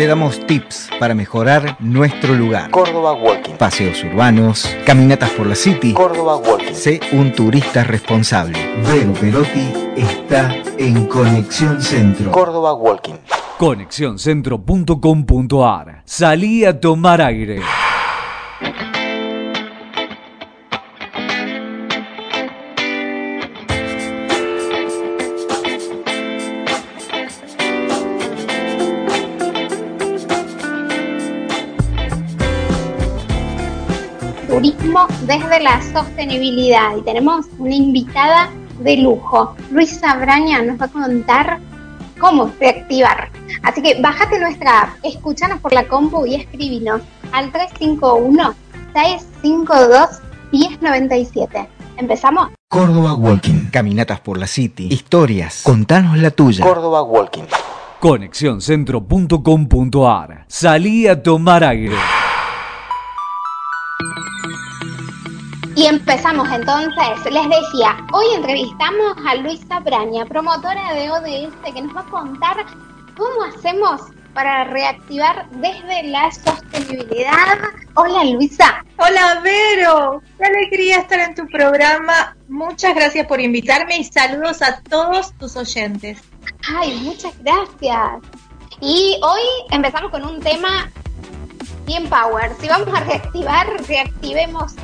Te damos tips para mejorar nuestro lugar. Córdoba Walking. Paseos urbanos, caminatas por la City. Córdoba Walking. Sé un turista responsable. Vero Perotti está en Conexión Centro. Córdoba Walking. Conexióncentro.com.ar. Salí a tomar aire. La sostenibilidad y tenemos una invitada de lujo. Luisa Braña nos va a contar cómo reactivar. Así que bájate nuestra app, escúchanos por la compu y escribinos al 351-652-1097. ¿Empezamos? Córdoba Walking. Caminatas por la City. Historias. Contanos la tuya. Córdoba Walking. Conexióncentro.com.ar. Salí a tomar aire. Y empezamos entonces. Les decía, hoy entrevistamos a Luisa Braña, promotora de ODS, que nos va a contar cómo hacemos para reactivar desde la sostenibilidad. Hola Luisa. Hola Vero, qué alegría estar en tu programa. Muchas gracias por invitarme y saludos a todos tus oyentes. Ay, muchas gracias. Y hoy empezamos con un tema bien power. Si vamos a reactivar, reactivemos.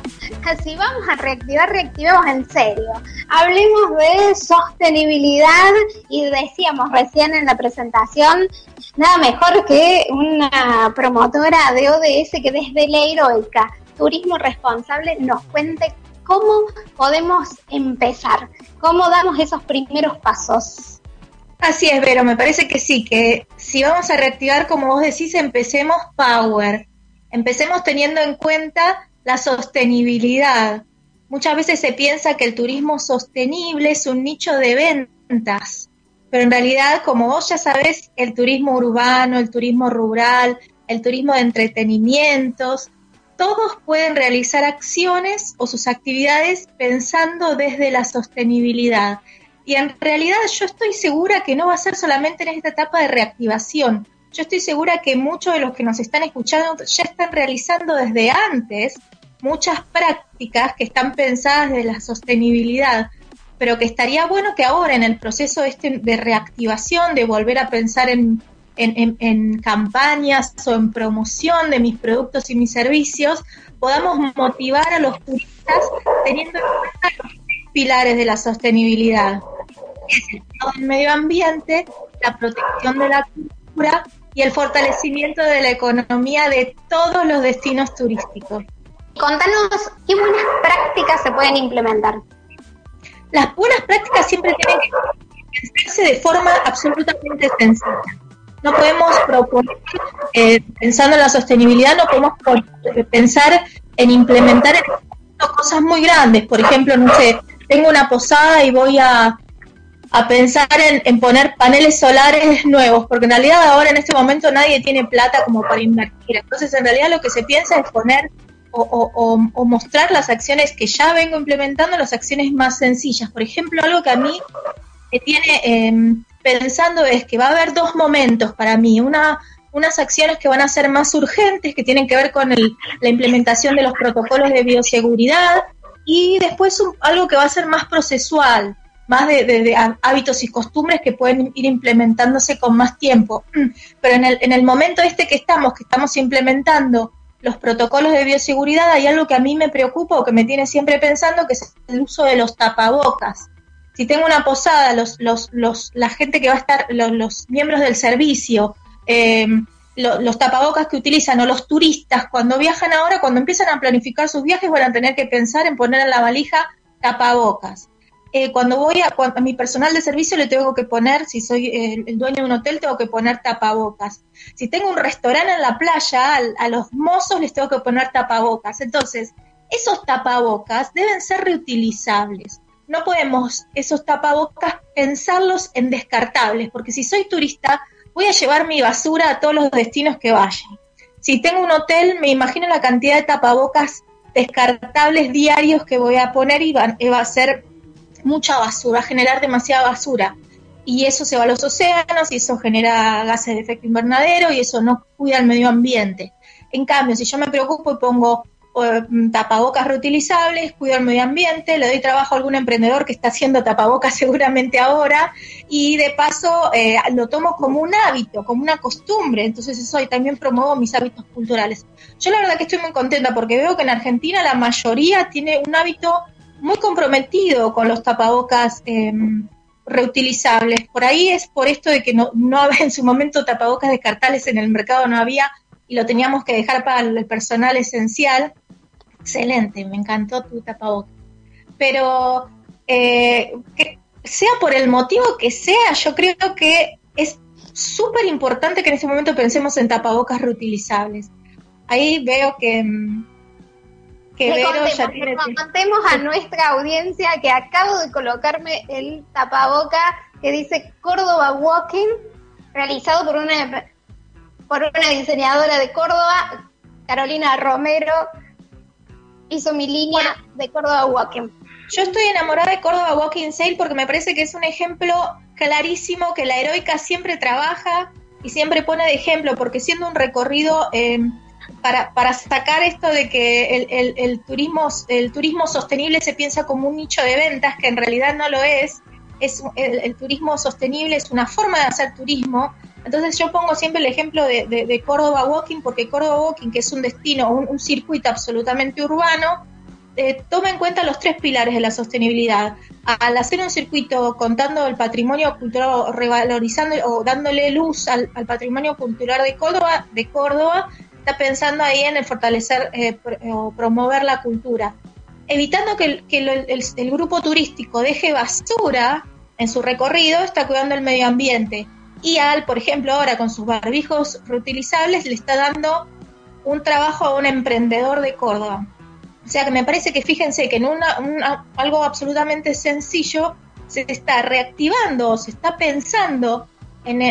Si vamos a reactivar, reactivemos en serio. Hablemos de sostenibilidad y decíamos recién en la presentación, nada mejor que una promotora de ODS que desde la heroica Turismo Responsable nos cuente cómo podemos empezar, cómo damos esos primeros pasos. Así es, Vero, me parece que sí, que si vamos a reactivar, como vos decís, empecemos Power. Empecemos teniendo en cuenta la sostenibilidad. Muchas veces se piensa que el turismo sostenible es un nicho de ventas, pero en realidad, como vos ya sabés, el turismo urbano, el turismo rural, el turismo de entretenimientos, todos pueden realizar acciones o sus actividades pensando desde la sostenibilidad. Y en realidad yo estoy segura que no va a ser solamente en esta etapa de reactivación. Yo estoy segura que muchos de los que nos están escuchando ya están realizando desde antes muchas prácticas que están pensadas de la sostenibilidad, pero que estaría bueno que ahora en el proceso este de reactivación, de volver a pensar en, en, campañas o en promoción de mis productos y mis servicios, podamos motivar a los turistas teniendo en cuenta los pilares de la sostenibilidad, el medio ambiente, la protección de la cultura y el fortalecimiento de la economía de todos los destinos turísticos. Contanos qué buenas prácticas se pueden implementar. Las buenas prácticas siempre tienen que pensarse de forma absolutamente sencilla. No podemos proponer, eh, pensando en la sostenibilidad, no podemos pensar en implementar cosas muy grandes. Por ejemplo, no sé, tengo una posada y voy a, pensar en, poner paneles solares nuevos, porque en realidad ahora en este momento nadie tiene plata como para invertir. Entonces, en realidad lo que se piensa es poner o, mostrar las acciones que ya vengo implementando, las acciones más sencillas. Por ejemplo, algo que a mí me tiene em, pensando es que va a haber dos momentos para mí. Una, unas acciones que van a ser más urgentes, que tienen que ver con la implementación de los protocolos de bioseguridad, y después algo que va a ser más procesual, más de, hábitos y costumbres que pueden ir implementándose con más tiempo. Pero en el, en el momento este que estamos, que estamos implementando los protocolos de bioseguridad, hay algo que a mí me preocupa o que me tiene siempre pensando, que es el uso de los tapabocas. Si tengo una posada, los, los, los, la gente que va a estar, los, miembros del servicio, eh, los tapabocas que utilizan o los turistas cuando viajan ahora, cuando empiezan a planificar sus viajes, van a tener que pensar en poner en la valija tapabocas. Eh, cuando voy a, mi personal de servicio le tengo que poner, si soy el, dueño de un hotel, tengo que poner tapabocas. Si tengo un restaurante en la playa, a los mozos les tengo que poner tapabocas. Entonces, esos tapabocas deben ser reutilizables. No podemos esos tapabocas pensarlos en descartables, porque si soy turista, voy a llevar mi basura a todos los destinos que vaya. Si tengo un hotel, me imagino la cantidad de tapabocas descartables diarios que voy a poner y va, a ser mucha basura, generar demasiada basura. y eso se va a los océanos y eso genera gases de efecto invernadero y eso no cuida el medio ambiente. En cambio, si yo me preocupo y pongo mm, tapabocas reutilizables, cuido el medio ambiente, le doy trabajo a algún emprendedor que está haciendo tapabocas seguramente ahora y de paso eh, lo tomo como un hábito, como una costumbre, entonces eso y también promuevo mis hábitos culturales. Yo la verdad que estoy muy contenta porque veo que en Argentina la mayoría tiene un hábito muy comprometido con los tapabocas em, reutilizables. Por ahí es por esto de que no, no había en su momento tapabocas descartables en el mercado, no había y lo teníamos que dejar para el personal esencial. Excelente, me encantó tu tapabocas. Pero eh, sea por el motivo que sea, yo creo que es súper importante que en este momento pensemos en tapabocas reutilizables. Ahí veo que, que ya tiene... contemos a nuestra audiencia que acabo de colocarme el tapaboca que dice Córdoba Walking, realizado por una por una diseñadora de Córdoba, Carolina Romero, hizo mi línea de Córdoba Walking. Yo estoy enamorada de Córdoba Walking Sale porque me parece que es un ejemplo clarísimo que la heroica siempre trabaja y siempre pone de ejemplo, porque siendo un recorrido eh, para, para sacar esto de que el, turismo, el turismo sostenible se piensa como un nicho de ventas, que en realidad no lo es, es el turismo sostenible es una forma de hacer turismo entonces yo pongo siempre el ejemplo de, Córdoba Walking, porque Córdoba Walking, que es un destino, un, circuito absolutamente urbano, eh, toma en cuenta los tres pilares de la sostenibilidad. Al hacer un circuito contando el patrimonio cultural, revalorizando o dándole luz al, patrimonio cultural de Córdoba, de Córdoba, está pensando ahí en el fortalecer eh, o promover la cultura. Evitando que, el grupo turístico deje basura en su recorrido, está cuidando el medio ambiente y al, por ejemplo, ahora con sus barbijos reutilizables le está dando un trabajo a un emprendedor de Córdoba. O sea que me parece que fíjense que en una, algo absolutamente sencillo se está reactivando, se está pensando en,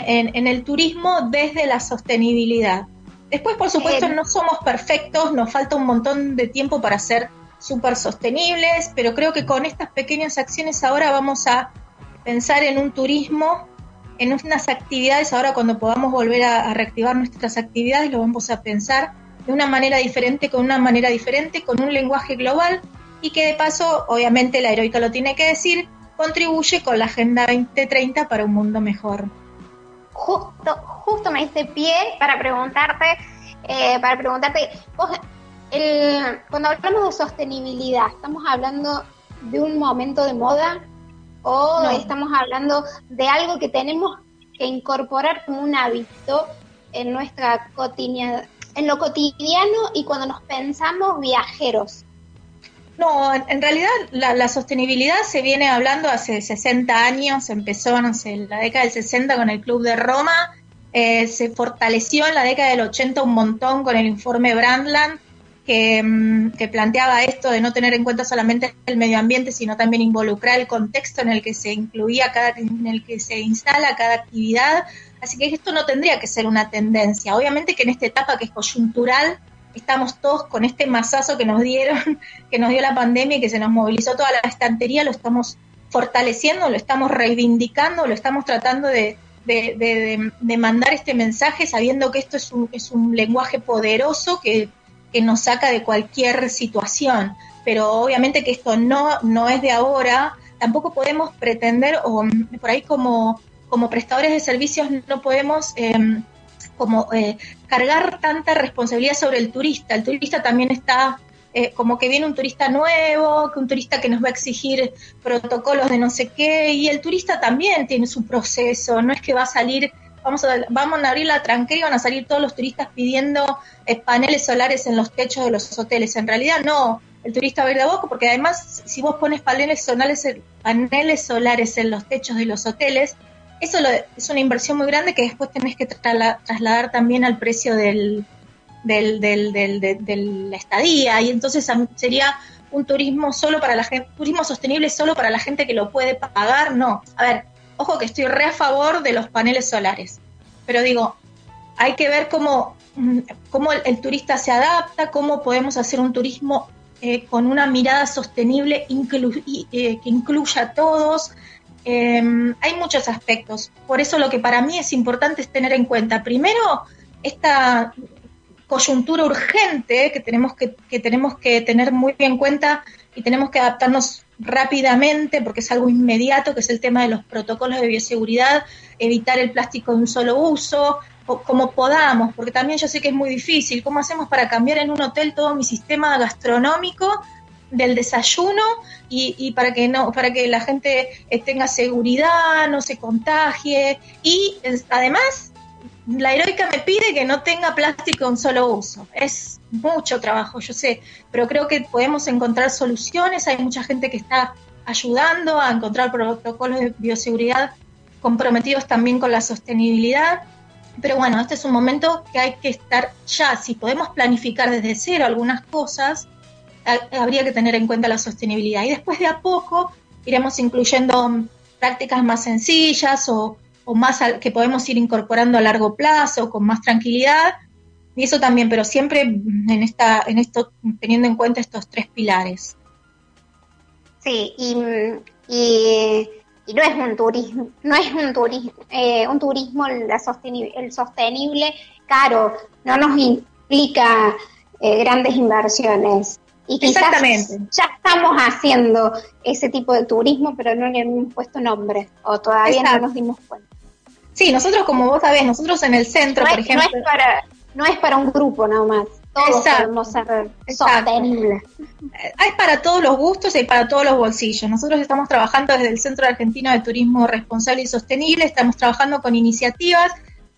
el turismo desde la sostenibilidad. Después, por supuesto, no somos perfectos, nos falta un montón de tiempo para ser súper sostenibles, pero creo que con estas pequeñas acciones ahora vamos a pensar en un turismo en unas actividades, ahora cuando podamos volver a, reactivar nuestras actividades, lo vamos a pensar de una manera diferente, con una manera diferente, con un lenguaje global y que de paso, obviamente la heroica lo tiene que decir, contribuye con la Agenda 2030 para un mundo mejor. Justo, justo me hice pie para preguntarte, eh, para preguntarte, cuando hablamos de sostenibilidad, ¿estamos hablando de un momento de moda o estamos hablando de algo que tenemos que incorporar como un hábito en nuestra cotidiana, en lo cotidiano y cuando nos pensamos viajeros. No, en realidad la, sostenibilidad se viene hablando hace 60 años, empezó, no sé, en la década del 60 con el Club de Roma, eh, se fortaleció en la década del 80 un montón con el informe Brandland, Mm, que, planteaba esto de no tener en cuenta solamente el medio ambiente, sino también involucrar el contexto en el que se incluía cada, en el que se instala cada actividad. Así que esto no tendría que ser una tendencia. Obviamente que en esta etapa que es coyuntural, estamos todos con este masazo que nos dieron, que nos dio la pandemia y que se nos movilizó toda la estantería, lo estamos fortaleciendo, lo estamos reivindicando, lo estamos tratando de, de, mandar este mensaje sabiendo que esto es un, es un lenguaje poderoso que que nos saca de cualquier situación. Pero obviamente que esto no, no es de ahora, tampoco podemos pretender, o por ahí como, como prestadores de servicios no podemos em, como eh, cargar tanta responsabilidad sobre el turista. El turista también está eh, como que viene un turista nuevo, que un turista que nos va a exigir protocolos de no sé qué, y el turista también tiene su proceso, no es que va a salir vamos a, vamos a abrir la tranquera y van a salir todos los turistas pidiendo eh, paneles solares en los techos de los hoteles. En realidad no, el turista va a ir de boca porque además si vos pones paneles solares, paneles solares en los techos de los hoteles, eso es una inversión muy grande que después tenés que trasladar también al precio del, del, del, de la estadía y entonces sería un turismo solo para la gente, turismo sostenible solo para la gente que lo puede pagar, no. A ver, Ojo que estoy re a favor de los paneles solares, pero digo, hay que ver cómo, mm, cómo el, turista se adapta, cómo podemos hacer un turismo eh, con una mirada sostenible eh, que incluya a todos, eh, hay muchos aspectos. Por eso lo que para mí es importante es tener en cuenta, primero, esta coyuntura urgente que tenemos que, que tenemos que tener muy bien en cuenta y tenemos que adaptarnos rápidamente porque es algo inmediato, que es el tema de los protocolos de bioseguridad, evitar el plástico de un solo uso, o como podamos, porque también yo sé que es muy difícil. ¿Cómo hacemos para cambiar en un hotel todo mi sistema gastronómico del desayuno y, para que no, para que la gente tenga seguridad, no se contagie y además la heroica me pide que no tenga plástico de un solo uso. Es mucho trabajo, yo sé, pero creo que podemos encontrar soluciones. Hay mucha gente que está ayudando a encontrar protocolos de bioseguridad comprometidos también con la sostenibilidad. Pero bueno, este es un momento que hay que estar ya. Si podemos planificar desde cero algunas cosas, habría que tener en cuenta la sostenibilidad. Y después de a poco iremos incluyendo mm, prácticas más sencillas o, más al- que podemos ir incorporando a largo plazo con más tranquilidad. Y eso también, pero siempre mm, en esta, en esto, teniendo en cuenta estos tres pilares. Sí, y, y, y no es un turismo, no es un turismo, eh, un turismo la sosteni- el sostenible caro, no nos implica eh, grandes inversiones. Y quizás Exactamente. ya estamos haciendo ese tipo de turismo, pero no le hemos puesto nombre, o todavía Exacto. no nos dimos cuenta. Sí, nosotros, como vos sabés, nosotros en el centro, No por es, no ejemplo. es para, no es para un grupo nomás, todos podemos ser sostenibles. hay para todos los gustos y para todos los bolsillos. Nosotros estamos trabajando desde el Centro Argentino de Turismo Responsable y Sostenible, estamos trabajando con iniciativas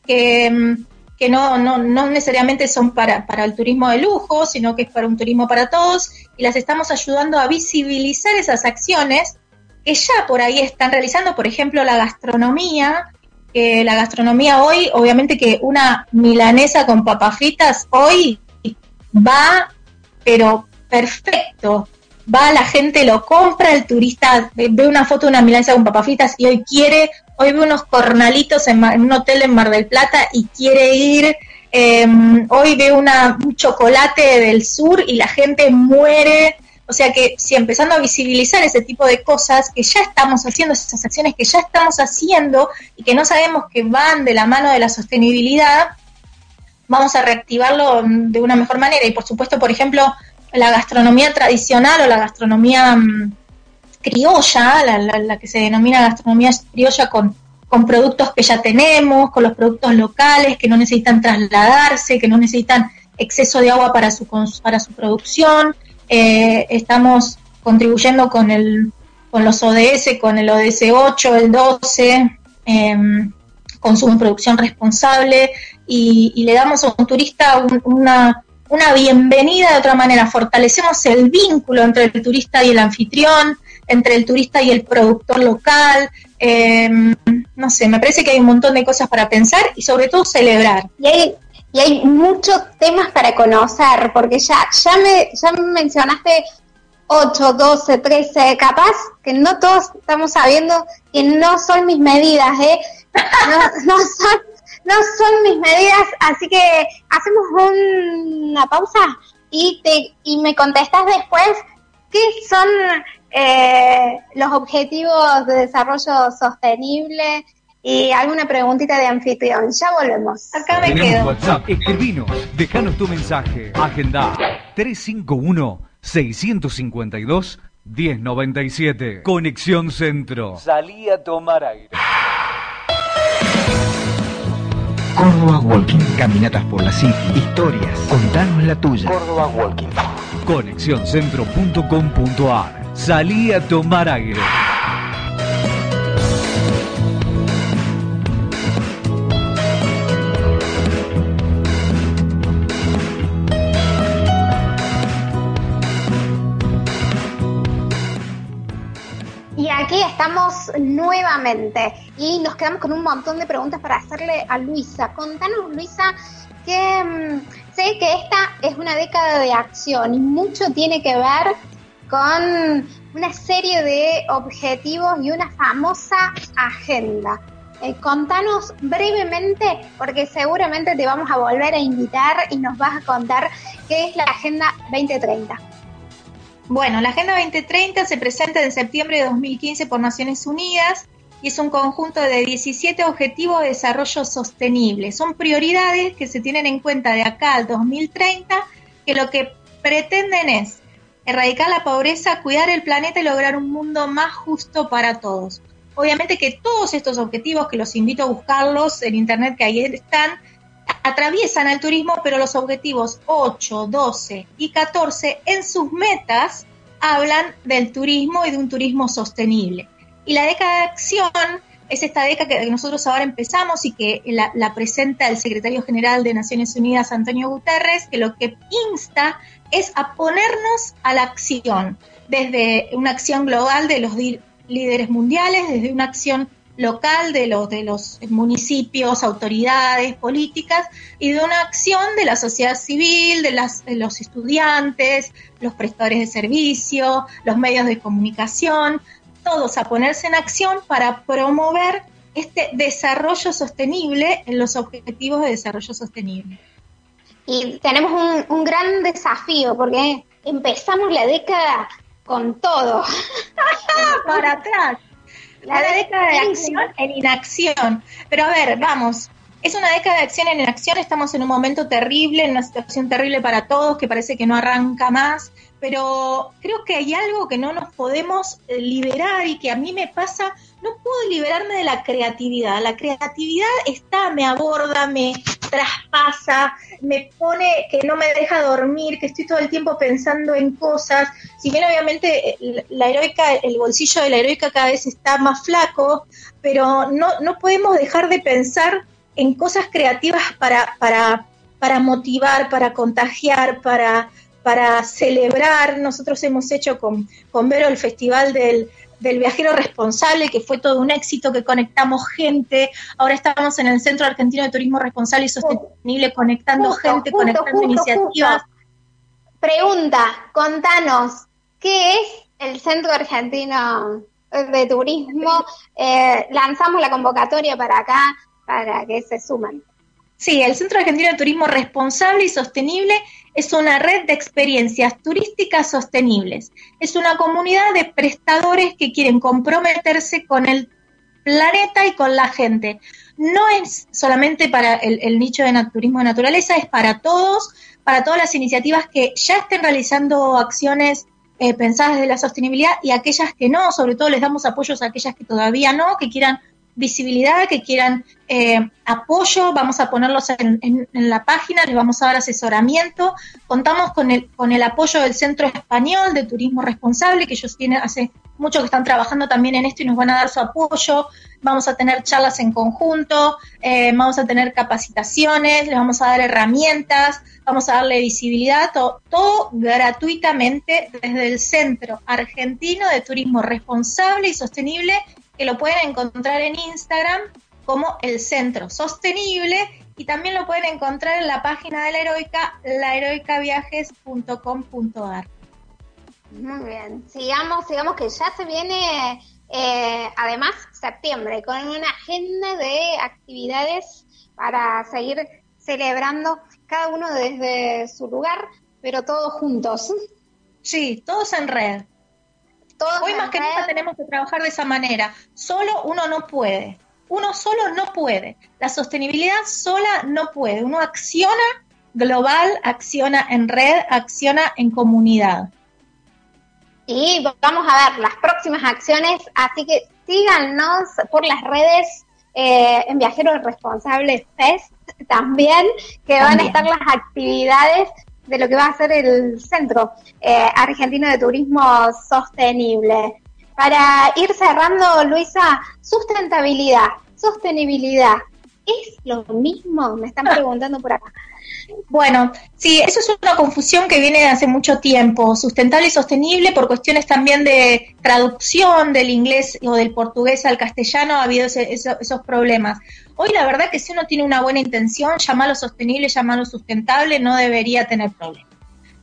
que, mm, que no, no, no necesariamente son para, para el turismo de lujo, sino que es para un turismo para todos, y las estamos ayudando a visibilizar esas acciones que ya por ahí están realizando, por ejemplo, la gastronomía, que la gastronomía hoy, obviamente que una milanesa con papas fritas hoy va, pero perfecto. Va, la gente lo compra, el turista ve una foto de una milanesa con papas fritas y hoy quiere, hoy ve unos cornalitos en, en un hotel en Mar del Plata y quiere ir. eh, hoy ve una, un chocolate del sur y la gente muere. O sea que si empezando a visibilizar ese tipo de cosas que ya estamos haciendo, esas acciones que ya estamos haciendo y que no sabemos que van de la mano de la sostenibilidad, vamos a reactivarlo mm, de una mejor manera. Y por supuesto, por ejemplo, la gastronomía tradicional o la gastronomía mm, criolla, la, la- la que se denomina gastronomía criolla con, con productos que ya tenemos, con los productos locales que no necesitan trasladarse, que no necesitan exceso de agua para su, para su producción. Eh, estamos contribuyendo con, el, con los ODS, con el ODS 8, el 12, em, consumo y producción responsable, y, le damos a un turista un- una, una bienvenida de otra manera. Fortalecemos el vínculo entre el turista y el anfitrión, entre el turista y el productor local. eh, no sé, me parece que hay un montón de cosas para pensar y sobre todo celebrar. Y hay, y hay muchos temas para conocer, porque ya, ya, me, ya me mencionaste 8, 12, 13, capaz que no todos estamos sabiendo que no son mis medidas, ¿eh? No, no son, no son mis medidas, así que hacemos una pausa y, te, y me contestas después qué son eh, los objetivos de desarrollo sostenible y alguna preguntita de anfitrión. Ya volvemos. Acá me Tenemos quedo. WhatsApp, escribinos, dejanos tu mensaje, agenda 351-652-1097. Conexión Centro. Salí a tomar aire. Córdoba Walking. Caminatas por la City. Historias. Contanos la tuya. Córdoba Walking. Conexióncentro.com.ar. Salí a tomar aire. Y aquí estamos nuevamente y nos quedamos con un montón de preguntas para hacerle a Luisa. Contanos, Luisa, que mm, sé que esta es una década de acción y mucho tiene que ver con una serie de objetivos y una famosa agenda. Eh, contanos brevemente, porque seguramente te vamos a volver a invitar y nos vas a contar qué es la Agenda 2030. Bueno, la Agenda 2030 se presenta en septiembre de 2015 por Naciones Unidas y es un conjunto de 17 objetivos de desarrollo sostenible. Son prioridades que se tienen en cuenta de acá al 2030, que lo que pretenden es erradicar la pobreza, cuidar el planeta y lograr un mundo más justo para todos. Obviamente que todos estos objetivos, que los invito a buscarlos en internet, que ahí están, atraviesan al turismo, pero los objetivos 8, 12 y 14 en sus metas hablan del turismo y de un turismo sostenible. Y la década de acción es esta década que nosotros ahora empezamos y que la, la, presenta el secretario general de Naciones Unidas, Antonio Guterres, que lo que insta es a ponernos a la acción, desde una acción global de los líderes mundiales, desde una acción local de los, de los municipios, autoridades, políticas, y de una acción de la sociedad civil, de, las, de los estudiantes, los prestadores de servicio, los medios de comunicación, todos a ponerse en acción para promover este desarrollo sostenible en los objetivos de desarrollo sostenible. Y tenemos un, gran desafío porque empezamos la década con todo. Para atrás. La, década de acción en inacción. Pero a ver, vamos. Es una década de acción en inacción, estamos en un momento terrible, en una situación terrible para todos, que parece que no arranca más, pero creo que hay algo que no nos podemos eh, liberar y que a mí me pasa no puedo liberarme de la creatividad. La creatividad está, me aborda, me traspasa, me pone que no me deja dormir, que estoy todo el tiempo pensando en cosas. Si bien obviamente la heroica, el bolsillo de la heroica cada vez está más flaco, pero no, no podemos dejar de pensar en cosas creativas para, para, para motivar, para contagiar, para, para celebrar. Nosotros hemos hecho con, con Vero el Festival del, del viajero responsable, que fue todo un éxito, que conectamos gente. Ahora estamos en el Centro Argentino de Turismo Responsable y Sostenible, conectando gente, conectando iniciativas. Pregunta, contanos, ¿qué es el Centro Argentino de Turismo? Eh, lanzamos la convocatoria para acá, para que se sumen. Sí, el Centro Argentino de Turismo Responsable y Sostenible es una red de experiencias turísticas sostenibles. Es una comunidad de prestadores que quieren comprometerse con el planeta y con la gente. No es solamente para el, nicho de turismo de naturaleza, es para todos, para todas las iniciativas que ya estén realizando acciones eh, pensadas desde la sostenibilidad y aquellas que no, sobre todo les damos apoyos a aquellas que todavía no, que quieran visibilidad, que quieran eh, apoyo, vamos a ponerlos en, la página, les vamos a dar asesoramiento. Contamos con el, con el apoyo del Centro Español de Turismo Responsable, que ellos tienen hace mucho que están trabajando también en esto y nos van a dar su apoyo. Vamos a tener charlas en conjunto, eh, vamos a tener capacitaciones, les vamos a dar herramientas, vamos a darle visibilidad, todo gratuitamente desde el Centro Argentino de Turismo Responsable y Sostenible que lo pueden encontrar en Instagram como el Centro Sostenible y también lo pueden encontrar en la página de la Heroica, laheroicaviajes.com.ar. Muy bien, sigamos, sigamos que ya se viene eh, además septiembre con una agenda de actividades para seguir celebrando cada uno desde su lugar, pero todos juntos. Sí, todos en red. Hoy más que nunca tenemos que trabajar de esa manera. Solo uno no puede. Uno solo no puede. La sostenibilidad sola no puede. Uno acciona global, acciona en red, acciona en comunidad. Y vamos a ver las próximas acciones, así que síganos por las redes eh, en Viajeros Responsables Fest también, que van a estar las actividades de lo que va a ser el Centro eh, Argentino de Turismo Sostenible. Para ir cerrando, Luisa, sustentabilidad, sostenibilidad, ¿es lo mismo? Me están preguntando por acá. Bueno, sí, eso es una confusión que viene de hace mucho tiempo. Sustentable y sostenible por cuestiones también de traducción del inglés o del portugués al castellano ha habido esos problemas. Hoy la verdad que si uno tiene una buena intención, llamarlo sostenible, llamarlo sustentable, no debería tener problema.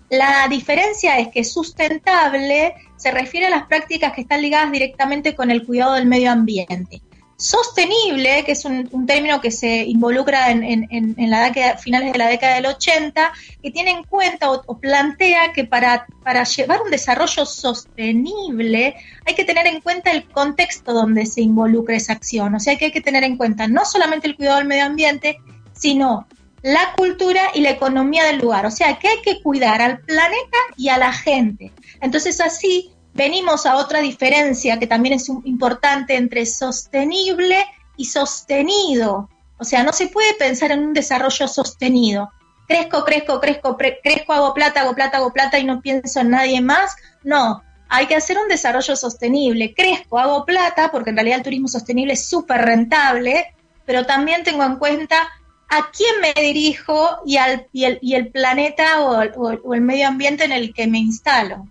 La diferencia es que sustentable se refiere a las prácticas que están ligadas directamente con el cuidado del medio ambiente. Sostenible, que es un, término que se involucra en, la década, finales de la década del 80, que tiene en cuenta o, plantea que para, para llevar un desarrollo sostenible hay que tener en cuenta el contexto donde se involucra esa acción. O sea que hay que tener en cuenta no solamente el cuidado del medio ambiente, sino la cultura y la economía del lugar. O sea que hay que cuidar al planeta y a la gente. Entonces así venimos a otra diferencia que también es importante entre sostenible y sostenido. O sea, no se puede pensar en un desarrollo sostenido. Crezco, crezco, crezco, crezco, hago plata, hago plata, hago plata y no pienso en nadie más. No, hay que hacer un desarrollo sostenible. Crezco, hago plata, porque en realidad el turismo sostenible es súper rentable, pero también tengo en cuenta a quién me dirijo y, al, y, el, y el planeta o el medio ambiente en el que me instalo.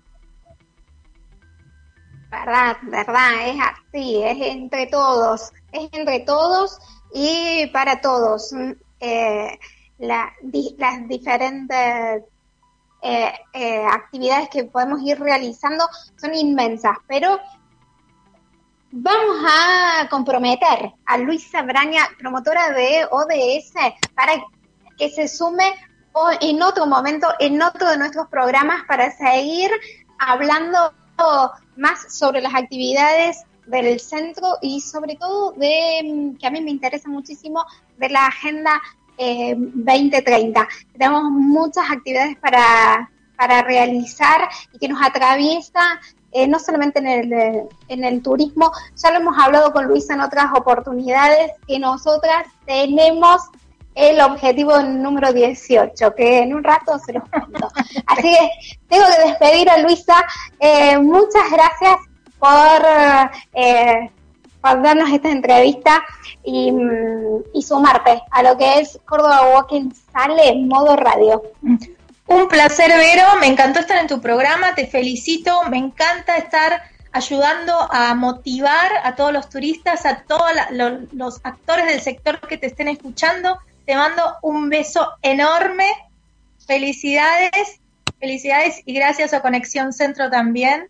Verdad, verdad, es así, es entre todos, es entre todos y para todos. Mm, eh, las diferentes eh, eh, actividades que podemos ir realizando son inmensas, pero vamos a comprometer a Luisa Braña, promotora de ODS, para que se sume en otro momento, en otro de nuestros programas, para seguir hablando más sobre las actividades del centro y sobre todo de, mm, que a mí me interesa muchísimo, de la Agenda 2030. Eh, Tenemos muchas actividades para, para realizar y que nos atraviesa eh, no solamente en el, en el turismo, ya lo hemos hablado con Luisa en otras oportunidades, que nosotras tenemos el objetivo número 18, que en un rato se los cuento. Así que tengo que despedir a Luisa. Eh, muchas gracias por, eh, por darnos esta entrevista y, y, sumarte a lo que es Córdoba Walking Sale en modo radio. Un placer, Vero. Me encantó estar en tu programa. Te felicito. Me encanta estar ayudando a motivar a todos los turistas, a todos los actores del sector que te estén escuchando te mando un beso enorme. Felicidades, felicidades y gracias a Conexión Centro también.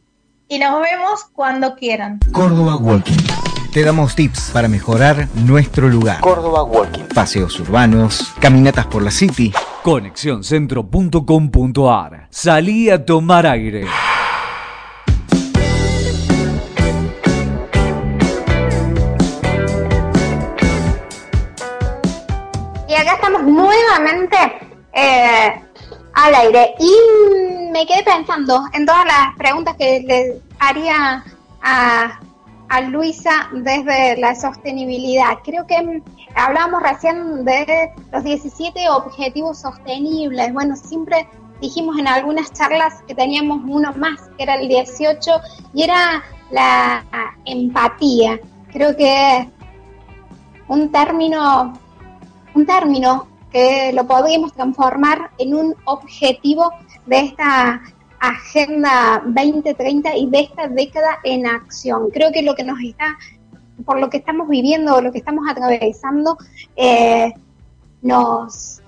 Y nos vemos cuando quieran. Córdoba Walking. Te damos tips para mejorar nuestro lugar. Córdoba Walking. Paseos urbanos, caminatas por la city. Conexióncentro.com.ar. Salí a tomar aire. Al aire. Y me quedé pensando en todas las preguntas que le haría a, a Luisa desde la sostenibilidad. Creo que hablábamos recién de los 17 objetivos sostenibles. Bueno, siempre dijimos en algunas charlas que teníamos uno más, que era el 18, y era la empatía. Creo que un término un término que lo podríamos transformar en un objetivo de esta Agenda 2030 y de esta década en acción. Creo que lo que nos está, por lo que estamos viviendo, lo que estamos atravesando, eh, nos,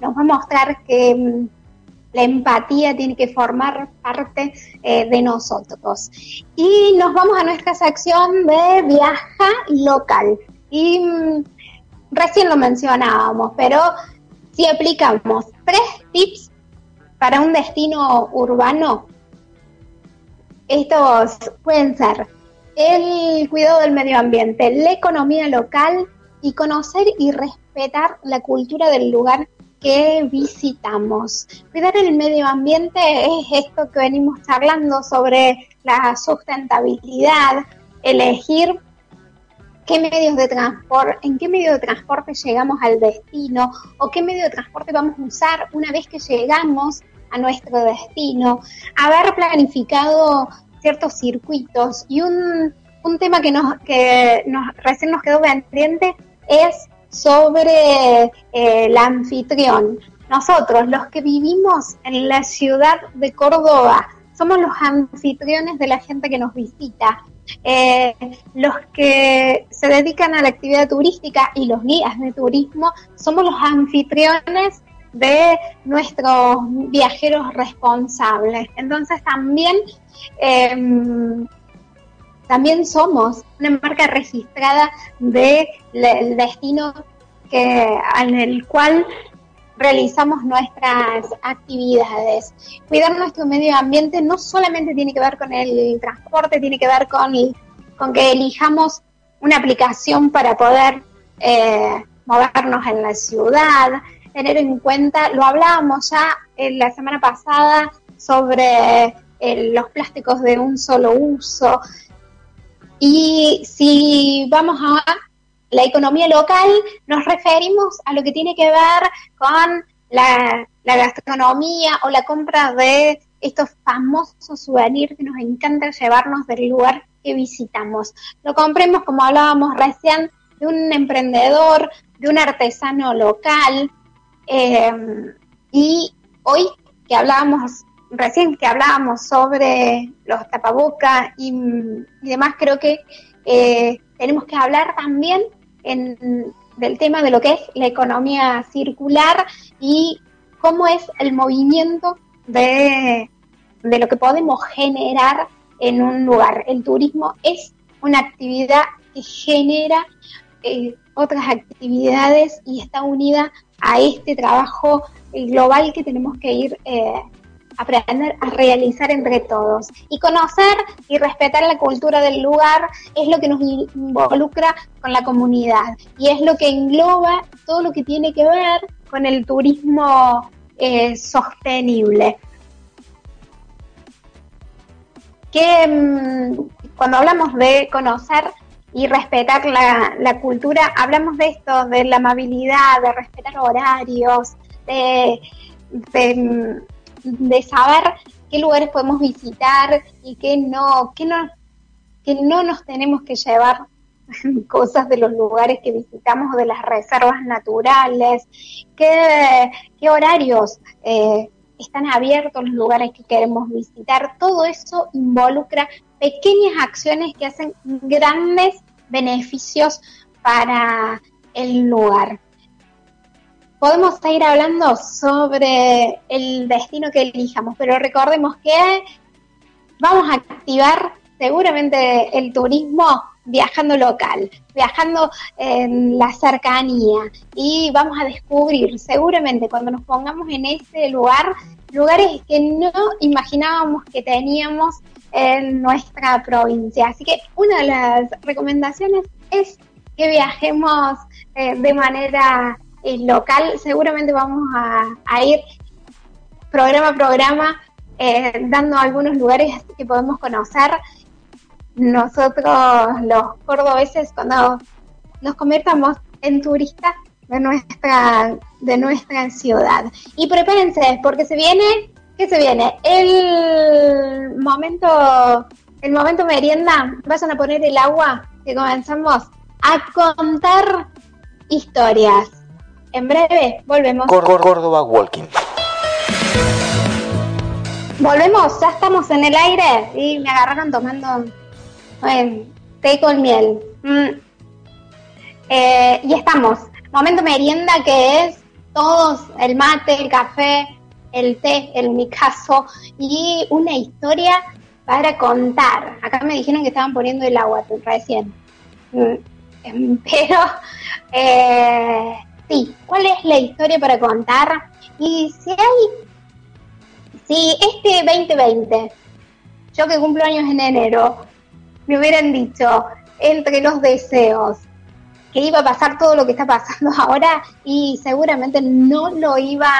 nos va a mostrar que mm, la empatía tiene que formar parte eh, de nosotros. Y nos vamos a nuestra sección de viaja local. Y mm, recién lo mencionábamos, pero si aplicamos tres tips para un destino urbano, estos pueden ser el cuidado del medio ambiente, la economía local y conocer y respetar la cultura del lugar que visitamos. Cuidar el medio ambiente es esto que venimos charlando sobre la sustentabilidad, elegir qué medios de transporte, en qué medio de transporte llegamos al destino o qué medio de transporte vamos a usar una vez que llegamos a nuestro destino, haber planificado ciertos circuitos. Y un, un tema que nos que nos recién nos quedó pendiente es sobre eh, el anfitrión. Nosotros, los que vivimos en la ciudad de Córdoba, somos los anfitriones de la gente que nos visita eh, los que se dedican a la actividad turística y los guías de turismo somos los anfitriones de nuestros viajeros responsables. Entonces también em, también somos una marca registrada del de destino que, en el cual realizamos nuestras actividades. Cuidar nuestro medio ambiente no solamente tiene que ver con el transporte, tiene que ver con, con que elijamos una aplicación para poder eh, movernos en la ciudad, tener en cuenta, lo hablábamos ya en la semana pasada sobre eh, los plásticos de un solo uso. Y si vamos a la economía local, nos referimos a lo que tiene que ver con la, gastronomía o la compra de estos famosos souvenirs que nos encanta llevarnos del lugar que visitamos. Lo compremos, como hablábamos recién, de un emprendedor, de un artesano local. Eh, y hoy que hablábamos recién que hablábamos sobre los tapabocas y, demás, creo que eh, tenemos que hablar también del tema de lo que es la economía circular y cómo es el movimiento de, lo que podemos generar en un lugar. El turismo es una actividad que genera eh, otras actividades y está unida a este trabajo global que tenemos que ir eh, aprender a realizar entre todos. Y conocer y respetar la cultura del lugar es lo que nos involucra con la comunidad y es lo que engloba todo lo que tiene que ver con el turismo eh, sostenible. Que mm, cuando hablamos de conocer y respetar la, la, cultura, hablamos de esto, de la amabilidad, de respetar horarios, de, mm, de saber qué lugares podemos visitar y qué no, qué no, que no nos tenemos que llevar cosas de los lugares que visitamos o de las reservas naturales, qué, qué horarios eh, están abiertos los lugares que queremos visitar. Todo eso involucra pequeñas acciones que hacen grandes beneficios para el lugar podemos seguir hablando sobre el destino que elijamos, pero recordemos que vamos a activar seguramente el turismo viajando local, viajando en la cercanía y vamos a descubrir seguramente cuando nos pongamos en ese lugar, lugares que no imaginábamos que teníamos en nuestra provincia. Así que una de las recomendaciones es que viajemos eh, de manera local, seguramente vamos a, ir programa a programa eh, dando algunos lugares que podemos conocer. Nosotros los cordobeses cuando nos convirtamos en turistas de nuestra, de nuestra ciudad. Y prepárense, porque se viene, ¿qué se viene? El momento, el momento merienda, vayan a poner el agua que comenzamos a contar historias. En breve, volvemos. Córdoba Walking. Volvemos, ya estamos en el aire y me agarraron tomando té con miel. Mm. Eh, y estamos. Momento merienda que es todos, el mate, el café, el té, en mi caso, y una historia para contar. Acá me dijeron que estaban poniendo el agua recién. Mm. Pero eh, sí, ¿cuál es la historia para contar? Y si hay, este 2020, yo que cumplo años en enero, me hubieran dicho entre los deseos que iba a pasar todo lo que está pasando ahora y seguramente no lo iba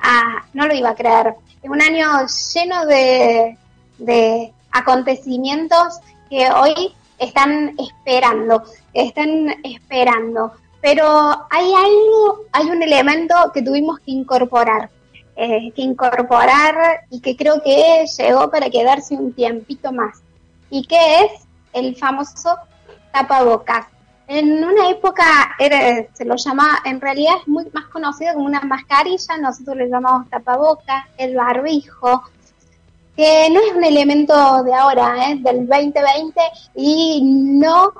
a, no lo iba a creer. Es un año lleno de, de acontecimientos que hoy están esperando, están esperando pero hay algo, hay un elemento que tuvimos que incorporar, eh, que incorporar y que creo que llegó para quedarse un tiempito más, y que es el famoso tapabocas. En una época era, se lo llamaba, en realidad es muy más conocido como una mascarilla, nosotros le llamamos tapabocas, el barbijo, que no es un elemento de ahora, ¿eh? del 2020, y no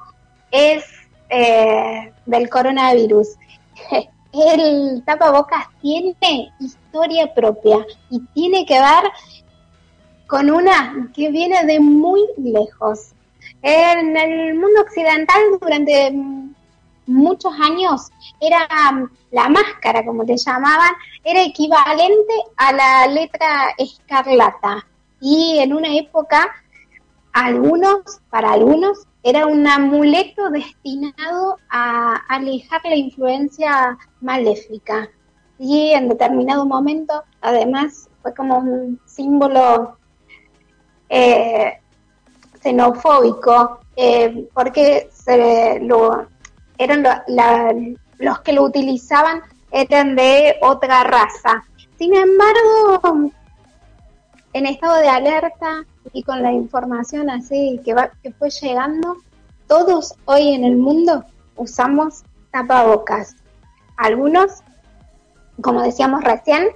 es eh, del coronavirus. El tapabocas tiene historia propia y tiene que ver con una que viene de muy lejos. En el mundo occidental durante muchos años era la máscara, como le llamaban, era equivalente a la letra escarlata. Y en una época, algunos, para algunos, era un amuleto destinado a alejar la influencia maléfica. Y en determinado momento, además, fue como un símbolo eh, xenofóbico, eh, porque se lo, eran los que lo utilizaban eran de otra raza. Sin embargo, en estado de alerta y con la información así que, fue llegando, todos hoy en el mundo usamos tapabocas. Algunos, como decíamos recién,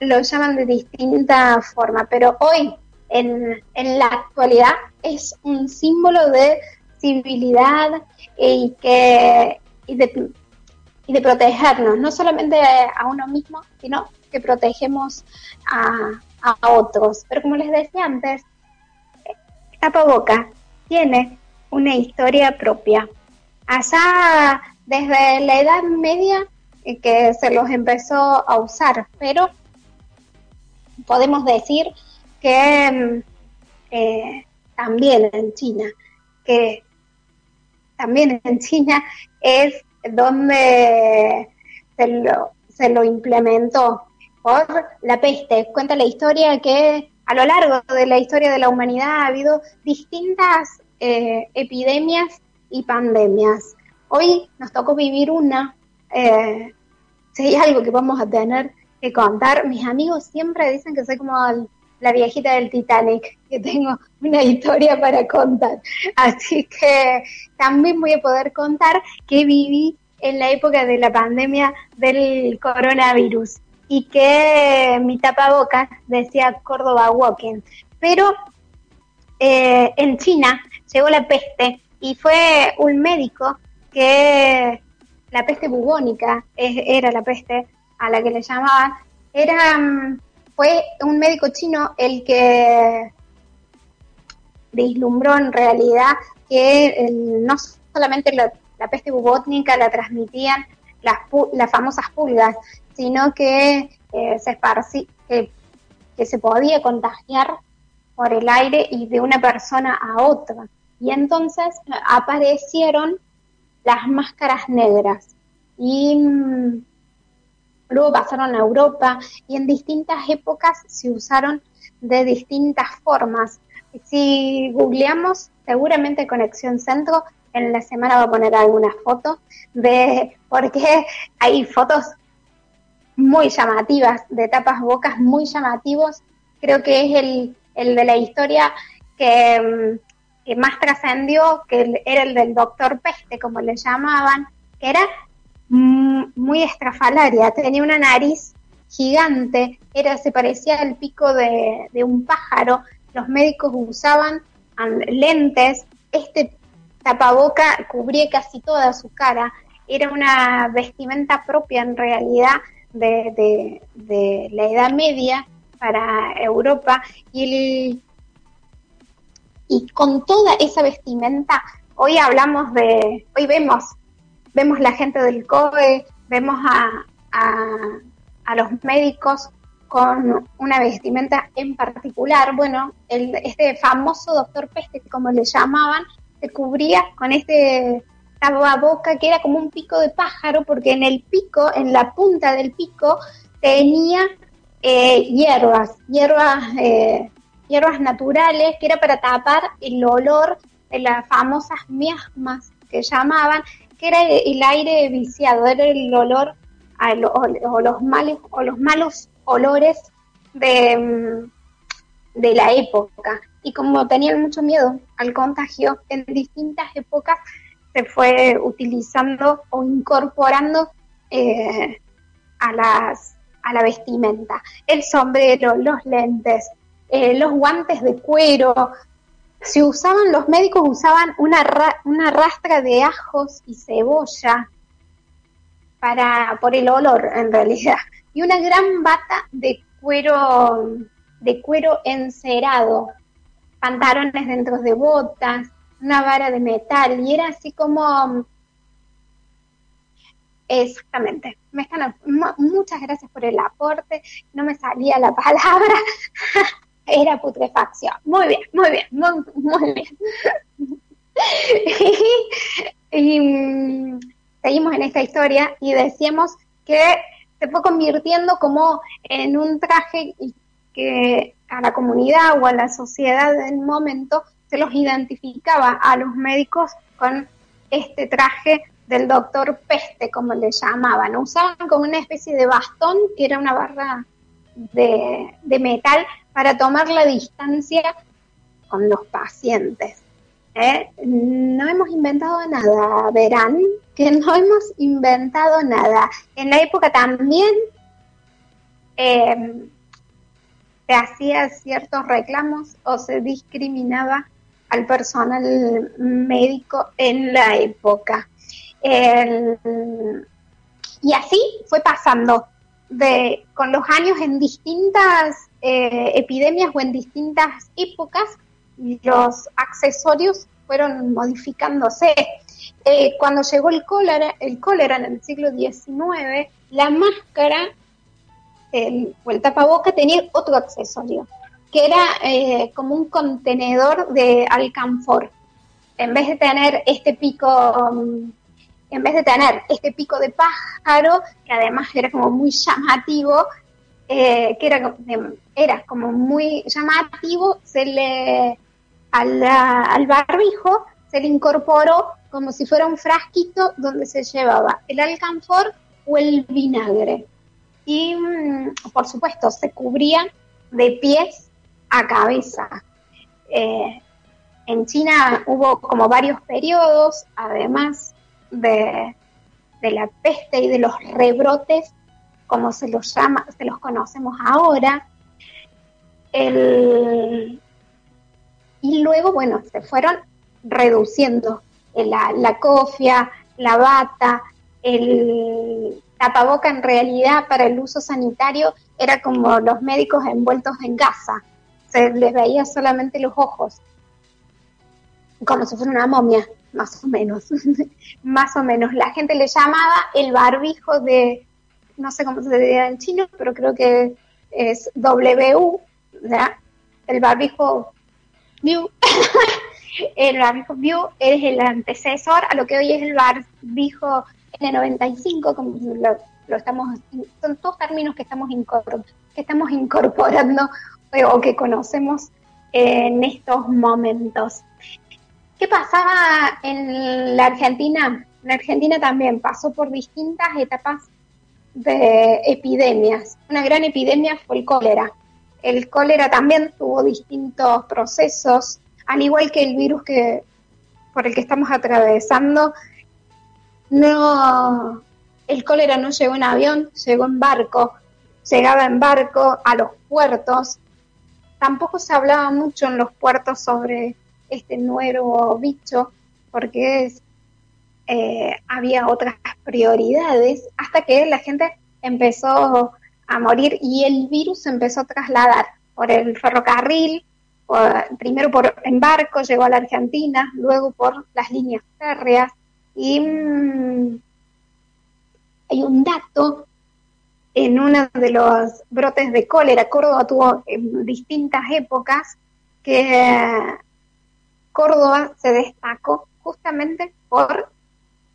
lo llaman de distinta forma, pero hoy, en, en la actualidad, es un símbolo de civilidad y, que, y, de, y de protegernos, no solamente a uno mismo, sino que protegemos a, a otros. Pero como les decía antes, Tapaboca tiene una historia propia. Allá desde la Edad Media eh, que se los empezó a usar, pero podemos decir que mm, eh, también en China, que también en China es donde se lo, se lo implementó por la peste. Cuenta la historia que a lo largo de la historia de la humanidad ha habido distintas eh, epidemias y pandemias. Hoy nos tocó vivir una. Eh, si hay algo que vamos a tener que contar, mis amigos siempre dicen que soy como la viejita del Titanic, que tengo una historia para contar. Así que también voy a poder contar que viví en la época de la pandemia del coronavirus y que mi tapabocas decía Córdoba Walking. Pero eh, en China llegó la peste y fue un médico que la peste bubónica era la peste a la que le llamaban, era mm, fue un médico chino el que vislumbró en realidad que no solamente la, peste bubónica la transmitían las, las famosas pulgas, sino que eh, se esparcí, que se podía contagiar por el aire y de una persona a otra. Y entonces eh, aparecieron las máscaras negras y mm, luego pasaron a Europa y en distintas épocas se usaron de distintas formas. Si googleamos, seguramente Conexión Centro en la semana va a poner algunas fotos de por qué hay fotos muy llamativas, de tapas bocas muy llamativos. Creo que es el, el de la historia que, mm, más trascendió, que era el del doctor Peste, como le llamaban, que era mm, muy estrafalaria, tenía una nariz gigante, era, se parecía al pico de, de un pájaro, los médicos usaban lentes, este tapaboca cubría casi toda su cara, era una vestimenta propia en realidad de, la Edad Media para Europa y, y con toda esa vestimenta, hoy hablamos de, hoy vemos, vemos la gente del COE, vemos a, a, los médicos con una vestimenta en particular, bueno, el, este famoso doctor Peste, como le llamaban, se cubría con este boca que era como un pico de pájaro, porque en el pico, en la punta del pico, tenía eh, hierbas, hierbas, eh, hierbas naturales, que era para tapar el olor de las famosas miasmas que llamaban, que era el aire viciado, era el olor a o, los malos, o los malos olores de, mm, de la época. Y como tenían mucho miedo al contagio, en distintas épocas se fue utilizando o incorporando eh, a, las, a la vestimenta. El sombrero, los lentes, eh, los guantes de cuero. Se usaban, los médicos usaban una, una rastra de ajos y cebolla para, por el olor en realidad. Y una gran bata de cuero, de cuero encerado pantalones dentro de botas, una vara de metal, y era así como... Exactamente. Me están, muchas gracias por el aporte. No me salía la palabra. era putrefacción. Muy bien, muy bien, muy, muy bien. y, mm, seguimos en esta historia y decíamos que se fue convirtiendo como en un traje que a la comunidad o a la sociedad del momento se los identificaba a los médicos con este traje del doctor peste, como le llamaban. Usaban como una especie de bastón, que era una barra de, de metal, para tomar la distancia con los pacientes. ¿eh? No hemos inventado nada, verán que no hemos inventado nada. En la época también eh, se hacía ciertos reclamos o se discriminaba al personal médico en la época. y así fue pasando de, con los años en distintas eh, epidemias o en distintas épocas, los accesorios fueron modificándose. Eh, cuando llegó el cólera, el cólera en el siglo XIX, la máscara el, o el tapaboca tenía otro accesorio, que era eh, como un contenedor de alcanfor. En vez de tener este pico, mm, en vez de tener este pico de pájaro, que además era como muy llamativo, eh, que era, era como muy llamativo, se le al, al barbijo se le incorporó como si fuera un frasquito donde se llevaba el alcanfor o el vinagre. Y mm, por supuesto se cubría de pies a cabeza. Eh, en China hubo como varios periodos, además de, de la peste y de los rebrotes como se los llama, se los conocemos ahora. y luego, bueno, se fueron reduciendo la, la cofia, la bata, el tapaboca en realidad para el uso sanitario era como los médicos envueltos en gasa, se les veía solamente los ojos, como si fuera una momia, más o menos, más o menos. La gente le llamaba el barbijo de, no sé cómo se diría en chino, pero creo que es W, el barbijo View. el barbijo View es el antecesor a lo que hoy es el barbijo N95, como lo, estamos, son todos términos que estamos, que estamos incorporando o que conocemos en estos momentos. ¿Qué pasaba en la Argentina? La Argentina también pasó por distintas etapas de epidemias. Una gran epidemia fue el cólera. El cólera también tuvo distintos procesos, al igual que el virus que por el que estamos atravesando. No, el cólera no llegó en avión, llegó en barco, llegaba en barco a los puertos. Tampoco se hablaba mucho en los puertos sobre este nuevo bicho, porque eh, había otras prioridades hasta que la gente empezó a morir y el virus empezó a trasladar por el ferrocarril, primero por en barco llegó a la Argentina, luego por las líneas férreas y mm, hay un dato en uno de los brotes de cólera, Córdoba tuvo en distintas épocas que Córdoba se destacó justamente por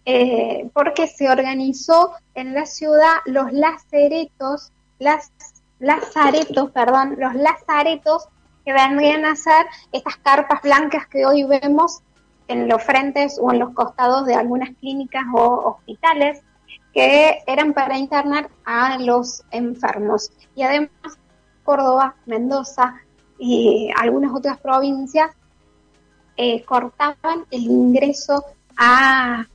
eh, porque se organizó en la ciudad los lazaretos, las lazaretos, perdón, los lazaretos que vendrían a ser estas carpas blancas que hoy vemos en los frentes o en los costados de algunas clínicas o hospitales que eran para internar a los enfermos. Y además Córdoba, Mendoza y algunas otras provincias eh, cortaban el ingreso a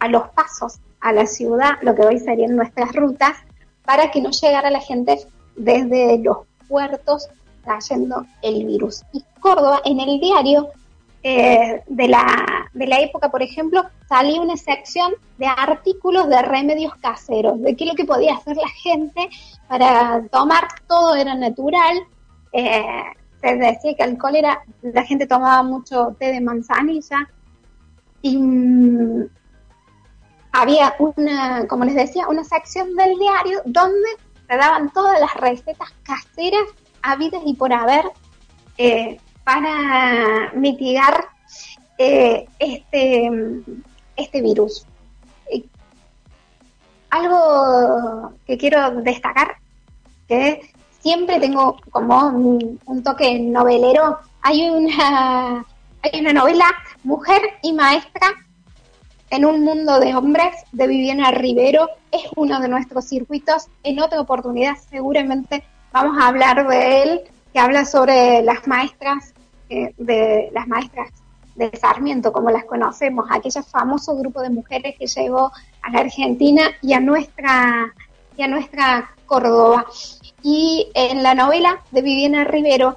a los pasos a la ciudad, lo que hoy serían nuestras rutas, para que no llegara la gente desde los puertos trayendo el virus. Y Córdoba, en el diario eh, de, la, de la época, por ejemplo, salía una sección de artículos de remedios caseros, de qué es lo que podía hacer la gente para tomar, todo era natural, eh, se decía que el cólera, la gente tomaba mucho té de manzanilla y mm, había una, como les decía, una sección del diario donde se daban todas las recetas caseras habidas y por haber eh, para mitigar eh, este, este virus. algo que quiero destacar, que siempre tengo como un, toque novelero, hay una, hay una novela, Mujer y Maestra, en un mundo de hombres, de Viviana Rivero, es uno de nuestros circuitos. En otra oportunidad seguramente vamos a hablar de él, que habla sobre las maestras, eh, de las maestras de Sarmiento, como las conocemos, aquel famoso grupo de mujeres que llegó a la Argentina y a nuestra, y a nuestra Córdoba. Y en la novela de Viviana Rivero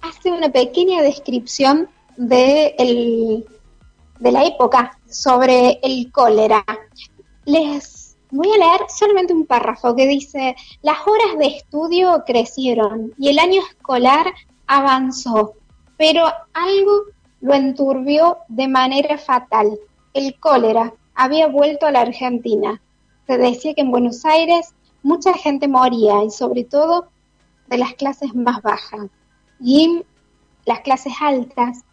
hace una pequeña descripción de, de la época sobre el cólera. Les voy a leer solamente un párrafo que dice, las horas de estudio crecieron y el año escolar avanzó, pero algo lo enturbió de manera fatal. El cólera había vuelto a la Argentina. Se decía que en Buenos Aires mucha gente moría y sobre todo de las clases más bajas. Y las clases altas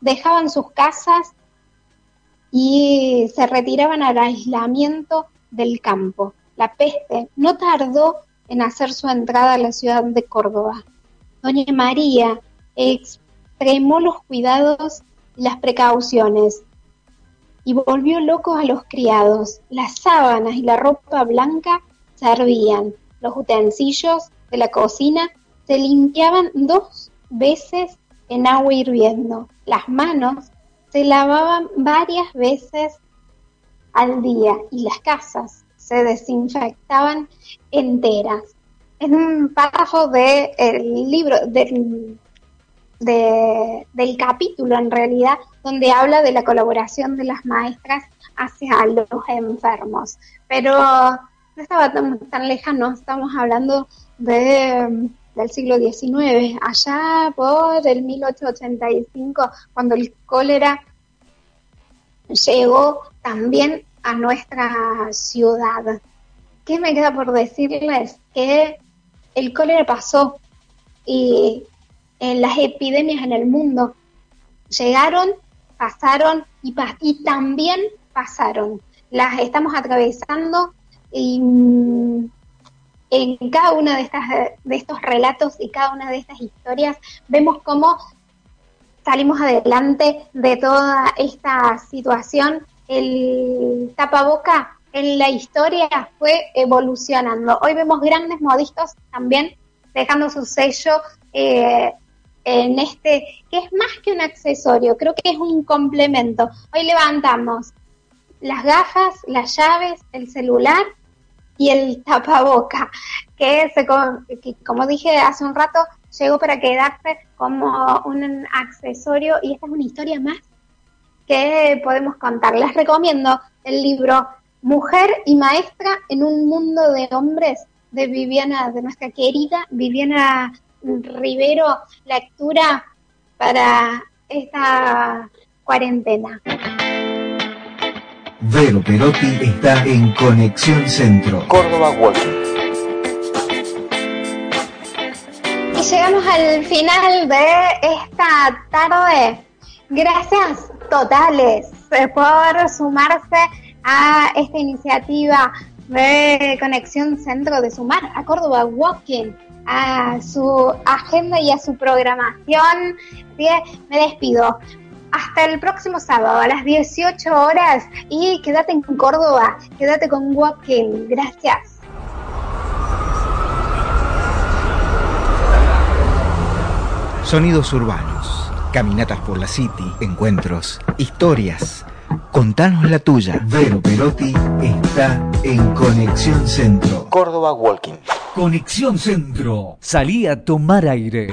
dejaban sus casas y se retiraban al aislamiento del campo. La peste no tardó en hacer su entrada a la ciudad de Córdoba. Doña María extremó los cuidados y las precauciones y volvió locos a los criados. Las sábanas y la ropa blanca servían. Los utensilios de la cocina se limpiaban dos veces en agua hirviendo. Las manos se lavaban varias veces al día y las casas se desinfectaban enteras. En un párrafo del libro, del, del capítulo en realidad, donde habla de la colaboración de las maestras hacia los enfermos. Pero no estaba tan, tan lejano, estamos hablando de del siglo XIX, allá por el 1885, cuando el cólera llegó también a nuestra ciudad. ¿Qué me queda por decirles? Que el cólera pasó y en las epidemias en el mundo llegaron, pasaron y, y también pasaron. Las estamos atravesando y mm, en cada una de, estas, de estos relatos y cada una de estas historias vemos cómo salimos adelante de toda esta situación. El tapaboca en la historia fue evolucionando. Hoy vemos grandes modistos también dejando su sello eh, en este, que es más que un accesorio, creo que es un complemento. Hoy levantamos las gafas, las llaves, el celular y el tapaboca, que, se, como dije hace un rato, llegó para quedarse como un accesorio y esta es una historia más que podemos contar. Les recomiendo el libro Mujer y Maestra en un mundo de hombres de Viviana, de nuestra querida Viviana Rivero, lectura para esta cuarentena. Vero Perotti está en Conexión Centro. Córdoba Walking. Y llegamos al final de esta tarde. Gracias totales por sumarse a esta iniciativa de Conexión Centro, de sumar a Córdoba Walking a su agenda y a su programación. me despido hasta el próximo sábado a las 18 horas y quédate en Córdoba, quédate con Walking. Gracias. Sonidos urbanos, caminatas por la City, encuentros, historias. Contanos la tuya. Vero Perotti está en Conexión Centro. Córdoba Walking. Conexión Centro. Salí a tomar aire.